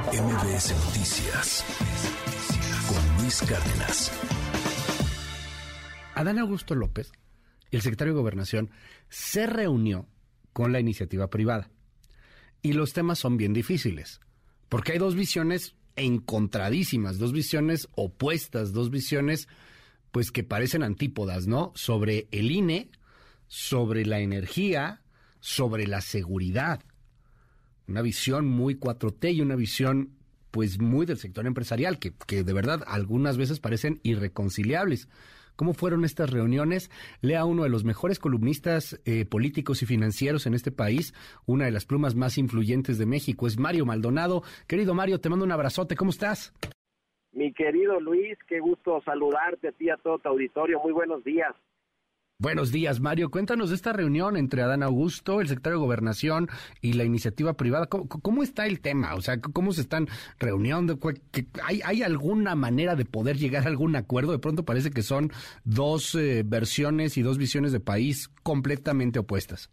MBS Noticias con Luis Cárdenas. Adán Augusto López, el secretario de Gobernación, se reunió con la iniciativa privada. Y los temas son bien difíciles, porque hay dos visiones encontradísimas, dos visiones opuestas, dos visiones pues que parecen antípodas, ¿no? Sobre el INE, sobre la energía, sobre la seguridad. Una visión muy 4T y una visión pues muy del sector empresarial, que, que de verdad algunas veces parecen irreconciliables. ¿Cómo fueron estas reuniones? Lea uno de los mejores columnistas eh, políticos y financieros en este país, una de las plumas más influyentes de México, es Mario Maldonado. Querido Mario, te mando un abrazote, ¿cómo estás? Mi querido Luis, qué gusto saludarte a ti, a todo tu auditorio. Muy buenos días. Buenos días, Mario. Cuéntanos de esta reunión entre Adán Augusto, el secretario de Gobernación y la iniciativa privada. ¿Cómo, está el tema? O sea, ¿cómo se están reuniendo? ¿Hay, ¿Hay, alguna manera de poder llegar a algún acuerdo? De pronto parece que son dos eh, versiones y dos visiones de país completamente opuestas.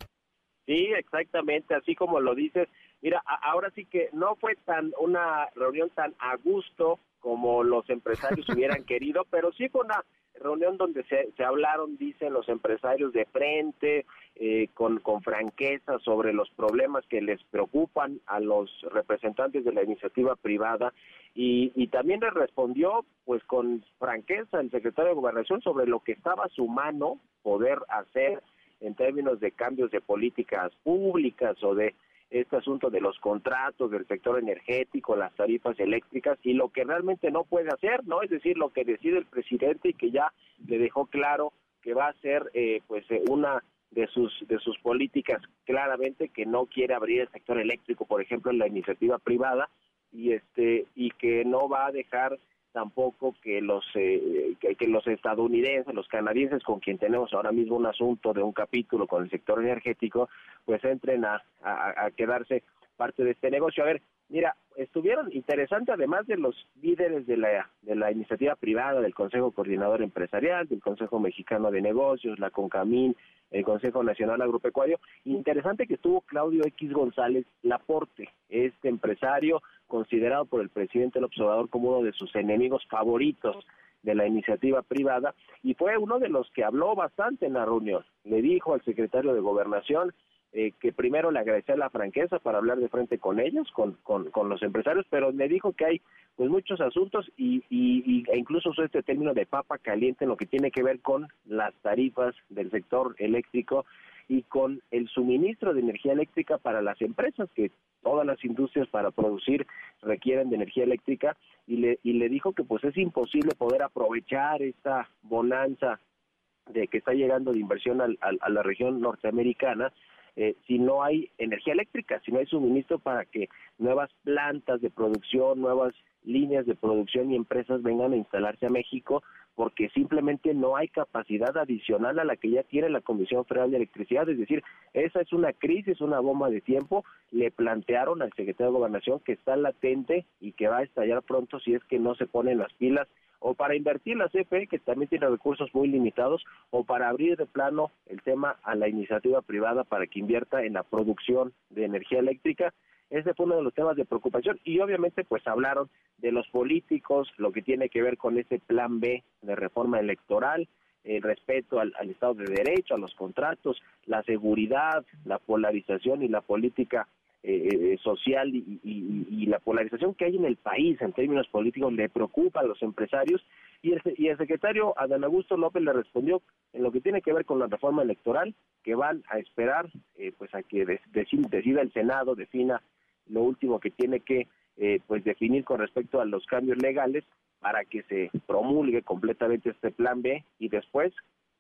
Sí, exactamente, así como lo dices. Mira, ahora sí que no fue tan una reunión tan a gusto como los empresarios hubieran querido, pero sí fue una reunión donde se, se hablaron, dicen los empresarios, de frente, eh, con, con franqueza sobre los problemas que les preocupan a los representantes de la iniciativa privada. Y, y también le respondió pues con franqueza el secretario de Gobernación sobre lo que estaba a su mano poder hacer en términos de cambios de políticas públicas o de este asunto de los contratos del sector energético, las tarifas eléctricas y lo que realmente no puede hacer, ¿no? Es decir, lo que decide el presidente y que ya le dejó claro que va a ser eh, pues eh, una de sus de sus políticas claramente que no quiere abrir el sector eléctrico, por ejemplo, en la iniciativa privada y este y que no va a dejar tampoco que los eh, que, los estadounidenses, los canadienses con quien tenemos ahora mismo un asunto de un capítulo con el sector energético, pues entren a, quedarse parte de este negocio. A ver, mira, estuvieron interesantes además de los líderes de la de la iniciativa privada, del Consejo Coordinador Empresarial, del Consejo Mexicano de Negocios, la CONCAMIN, el Consejo Nacional Agropecuario. Interesante que estuvo Claudio X González Laporte, este empresario considerado por el presidente del observador como uno de sus enemigos favoritos de la iniciativa privada y fue uno de los que habló bastante en la reunión. Le dijo al secretario de Gobernación eh, que primero le agradecía la franqueza para hablar de frente con ellos, con, con, los empresarios, pero le dijo que hay pues muchos asuntos y, y, e incluso usó este término de papa caliente en lo que tiene que ver con las tarifas del sector eléctrico y con el suministro de energía eléctrica para las empresas, que todas las industrias para producir requieren de energía eléctrica, y le, y le dijo que pues es imposible poder aprovechar esta bonanza de que está llegando de inversión al, a la región norteamericana eh, si no hay energía eléctrica, si no hay suministro para que nuevas plantas de producción, nuevas líneas de producción y empresas vengan a instalarse a México, porque simplemente no hay capacidad adicional a la que ya tiene la Comisión Federal de Electricidad. Es decir, esa es una crisis, una bomba de tiempo. Le plantearon al secretario de Gobernación que está latente y que va a estallar pronto si es que no se ponen las pilas o para invertir la CFE, que también tiene recursos muy limitados, o para abrir de plano el tema a la iniciativa privada para que invierta en la producción de energía eléctrica. Ese fue uno de los temas de preocupación. Y obviamente pues hablaron de los políticos, lo que tiene que ver con ese plan B de reforma electoral, el respeto al, Estado de Derecho, a los contratos, la seguridad, la polarización y la política eh, social y, la polarización que hay en el país en términos políticos le preocupa a los empresarios. Y el, y el secretario Adán Augusto López le respondió en lo que tiene que ver con la reforma electoral que van a esperar eh, pues a que decida el Senado defina lo último que tiene que eh, pues definir con respecto a los cambios legales para que se promulgue completamente este plan B. Y después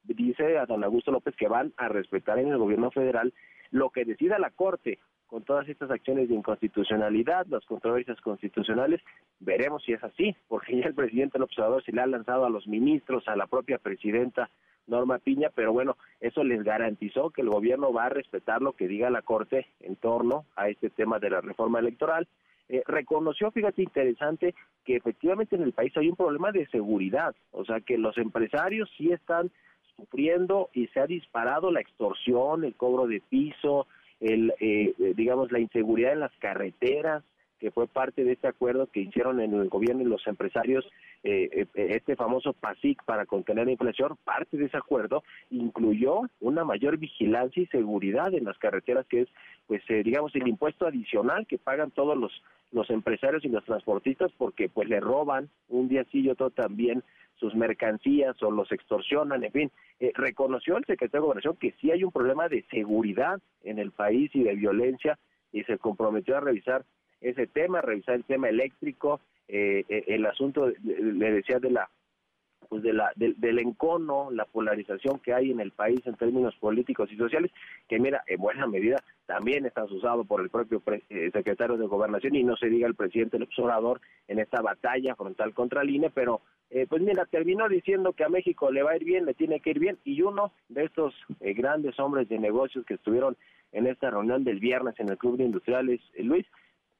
dice Adán Augusto López que van a respetar en el gobierno federal lo que decida la Corte con todas estas acciones de inconstitucionalidad, las controversias constitucionales, veremos si es así, porque ya el presidente del observador se le ha lanzado a los ministros, a la propia presidenta Norma Piña, pero bueno, eso les garantizó que el gobierno va a respetar lo que diga la Corte en torno a este tema de la reforma electoral. Eh, reconoció, fíjate, interesante, que efectivamente en el país hay un problema de seguridad, o sea que los empresarios sí están sufriendo y se ha disparado la extorsión, el cobro de piso, el, eh, digamos, la inseguridad en las carreteras, que fue parte de este acuerdo que hicieron en el gobierno y los empresarios, eh, eh, este famoso PASIC para contener la inflación, parte de ese acuerdo incluyó una mayor vigilancia y seguridad en las carreteras, que es, pues, eh, digamos, el impuesto adicional que pagan todos los, los empresarios y los transportistas porque, pues, le roban un día sí y otro también sus mercancías o los extorsionan, en fin. reconoció el secretario de Gobernación que sí hay un problema de seguridad en el país y de violencia y se comprometió a revisar ese tema, revisar el tema eléctrico, eh, eh, el asunto, le decía, de la pues de la del, encono, la polarización que hay en el país en términos políticos y sociales, que mira, en buena medida también está usado por el propio eh, secretario de Gobernación y no se diga el presidente el observador en esta batalla frontal contra el INE, pero pues mira, terminó diciendo que a México le va a ir bien, le tiene que ir bien, y uno de estos grandes hombres de negocios que estuvieron en esta reunión del viernes en el Club de Industriales, Luis,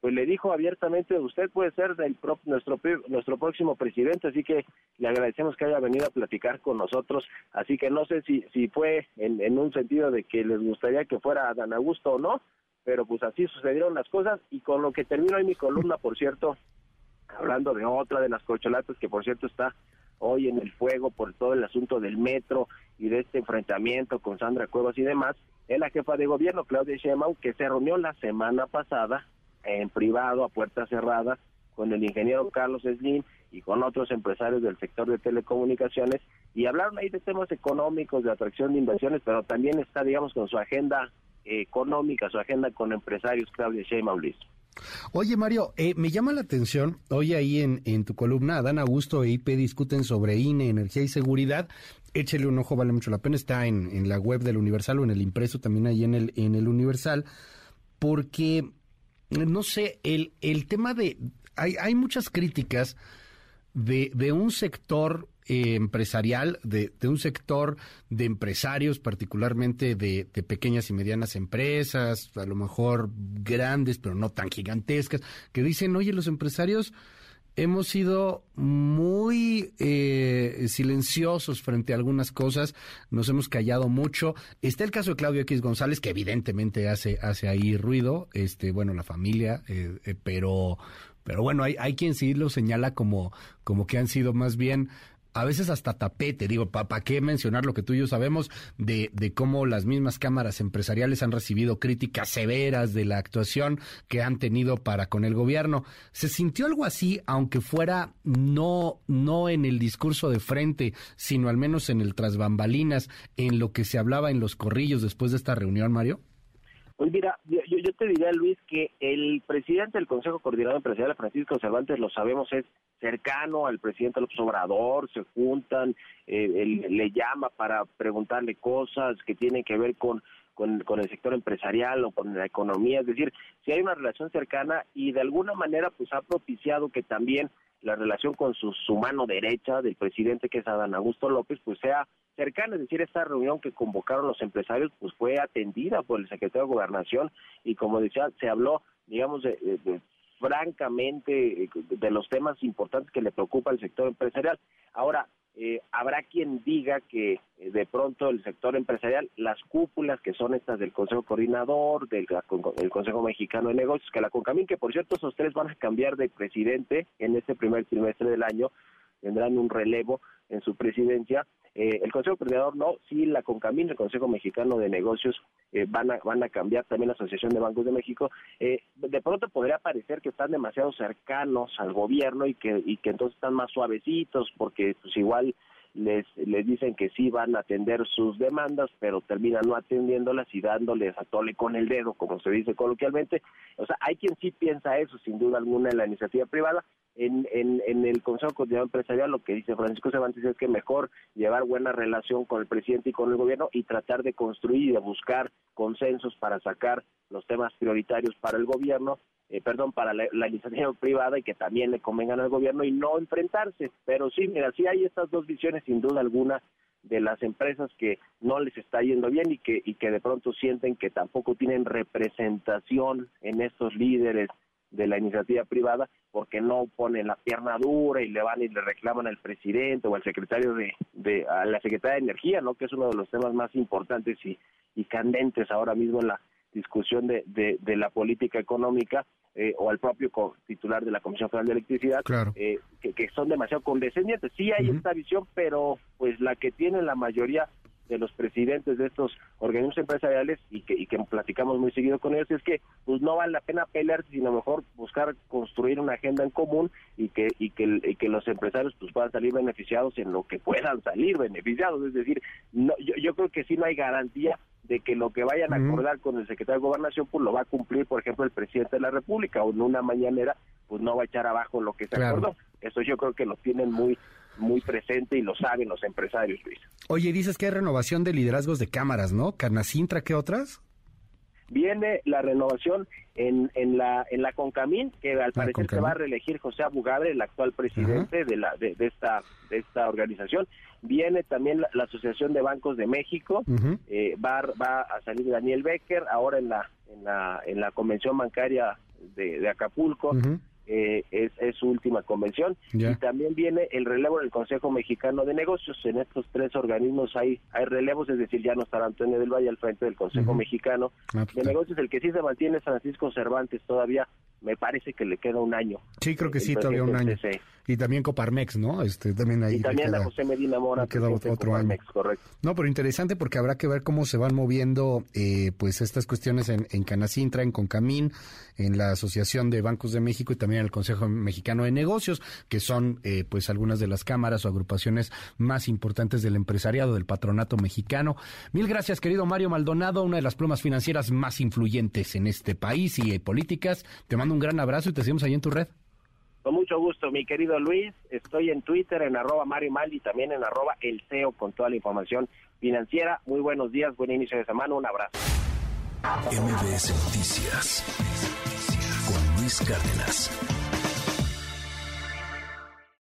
pues le dijo abiertamente, usted puede ser el nuestro, nuestro próximo presidente, así que le agradecemos que haya venido a platicar con nosotros, así que no sé si, si fue en, en un sentido de que les gustaría que fuera Dan Augusto o no, pero pues así sucedieron las cosas. Y con lo que termino en mi columna, por cierto, hablando de otra de las corcholatas que por cierto está hoy en el fuego por todo el asunto del metro y de este enfrentamiento con Sandra Cuevas y demás, es la jefa de gobierno, Claudia Sheinbaum, que se reunió la semana pasada en privado, a puertas cerradas, con el ingeniero Carlos Slim y con otros empresarios del sector de telecomunicaciones y hablaron ahí de temas económicos, de atracción de inversiones, pero también está, digamos, con su agenda económica, su agenda con empresarios, Claudia Sheinbaum Liz. Oye, Mario, eh, me llama la atención, hoy ahí en, en tu columna, Adán Augusto e IP discuten sobre INE, energía y seguridad. Échele un ojo, vale mucho la pena. Está en, en la web del Universal o en el impreso también ahí en el, en el Universal, porque no sé, el, el tema de, hay, hay muchas críticas de, de un sector eh, empresarial, de, de, un sector de empresarios, particularmente de, de, pequeñas y medianas empresas, a lo mejor grandes, pero no tan gigantescas, que dicen, oye, los empresarios hemos sido muy eh, silenciosos frente a algunas cosas, nos hemos callado mucho. Está el caso de Claudio X González, que evidentemente hace, hace ahí ruido, este, bueno, la familia, eh, eh, pero, pero bueno, hay, hay quien sí lo señala como, como que han sido más bien a veces hasta tapete, digo, ¿para qué mencionar lo que tú y yo sabemos de, de cómo las mismas cámaras empresariales han recibido críticas severas de la actuación que han tenido para con el gobierno? ¿Se sintió algo así, aunque fuera no, no en el discurso de frente, sino al menos en el tras bambalinas, en lo que se hablaba en los corrillos después de esta reunión, Mario? Pues mira, yo, te diría, Luis, que el presidente del Consejo Coordinador Empresarial, Francisco Cervantes, lo sabemos, es cercano al presidente López Obrador, se juntan, eh, él, le llama para preguntarle cosas que tienen que ver con, con, con, el sector empresarial o con la economía, es decir, si hay una relación cercana y de alguna manera pues ha propiciado que también la relación con su, su mano derecha del presidente que es Adán Augusto López pues sea cercana, es decir, esta reunión que convocaron los empresarios pues fue atendida por el secretario de Gobernación y como decía, se habló, digamos, de, francamente de los temas importantes que le preocupa al sector empresarial. Ahora, eh, habrá quien diga que eh, de pronto el sector empresarial, las cúpulas que son estas del Consejo Coordinador, del, Consejo Mexicano de Negocios, que la CONCAMIN, que por cierto esos tres van a cambiar de presidente en este primer trimestre del año, tendrán un relevo en su presidencia, eh, el Consejo Coordinador no, sí la CONCAMIN, el Consejo Mexicano de Negocios, eh, van, a, van a cambiar también la Asociación de Bancos de México. Eh, de pronto podría parecer que están demasiado cercanos al gobierno y que, y que entonces están más suavecitos porque pues igual les, les dicen que sí van a atender sus demandas, pero terminan no atendiéndolas y dándoles a tole con el dedo, como se dice coloquialmente. O sea, hay quien sí piensa eso, sin duda alguna, en la iniciativa privada. En, en, en el Consejo Coordinador Empresarial lo que dice Francisco Cervantes es que mejor llevar buena relación con el presidente y con el gobierno y tratar de construir y de buscar consensos para sacar los temas prioritarios para el gobierno eh, perdón, para la, iniciativa privada y que también le convengan al gobierno y no enfrentarse. Pero sí, mira, sí hay estas dos visiones sin duda alguna de las empresas que no les está yendo bien y que, y que de pronto sienten que tampoco tienen representación en estos líderes de la iniciativa privada porque no ponen la pierna dura y le van y le reclaman al presidente o al secretario de, de a la secretaria de energía no que es uno de los temas más importantes y, y candentes ahora mismo en la discusión de, de, la política económica eh, o al propio titular de la Comisión Federal de Electricidad, eh, que, son demasiado condescendientes. Sí hay esta visión, pero pues la que tiene la mayoría de los presidentes de estos organismos empresariales y que, y que platicamos muy seguido con ellos es que pues no vale la pena pelear sino mejor buscar construir una agenda en común y que y que, que los empresarios pues puedan salir beneficiados en lo que puedan salir beneficiados. Es decir no yo, yo creo que sí no hay garantía de que lo que vayan a acordar con el secretario de Gobernación, pues lo va a cumplir, por ejemplo, el presidente de la República, o en una mañanera, pues no va a echar abajo lo que se acordó. Eso yo creo que lo tienen muy muy presente y lo saben los empresarios, Luis. Oye, dices que hay renovación de liderazgos de cámaras, ¿no? ¿Canacintra qué otras? Viene la renovación en, en la en la Concamín, que al parecer se va a reelegir José Abugabre, el actual presidente de la de, esta de esta organización. Viene también la, Asociación de Bancos de México, eh, va, va a salir Daniel Becker, ahora en la en la en la convención bancaria de, Acapulco. Eh, es, su última convención. Y también viene el relevo del Consejo Mexicano de Negocios. En estos tres organismos hay, hay relevos, es decir, ya no estará Antonio del Valle al frente del Consejo Mexicano ah, de Negocios. El que sí se mantiene es Francisco Cervantes todavía. Me parece que le queda un año. Sí, creo que sí, todavía un año. Y también Coparmex, ¿no? Este, también ahí y también a José Medina Mora. Queda otro año. Correcto. No, pero interesante porque habrá que ver cómo se van moviendo eh, pues estas cuestiones en, en Canacintra, en Concamín, en la Asociación de Bancos de México y también en el Consejo Mexicano de Negocios, que son eh, pues algunas de las cámaras o agrupaciones más importantes del empresariado, del patronato mexicano. Mil gracias, querido Mario Maldonado, una de las plumas financieras más influyentes en este país y eh, políticas. Te mando un gran abrazo y te seguimos ahí en tu red. Con mucho gusto, mi querido Luis. Estoy en Twitter, en arroba Mario Mal y también en arroba El CEO con toda la información financiera. Muy buenos días, buen inicio de semana, un abrazo. MBS Noticias Cárdenas.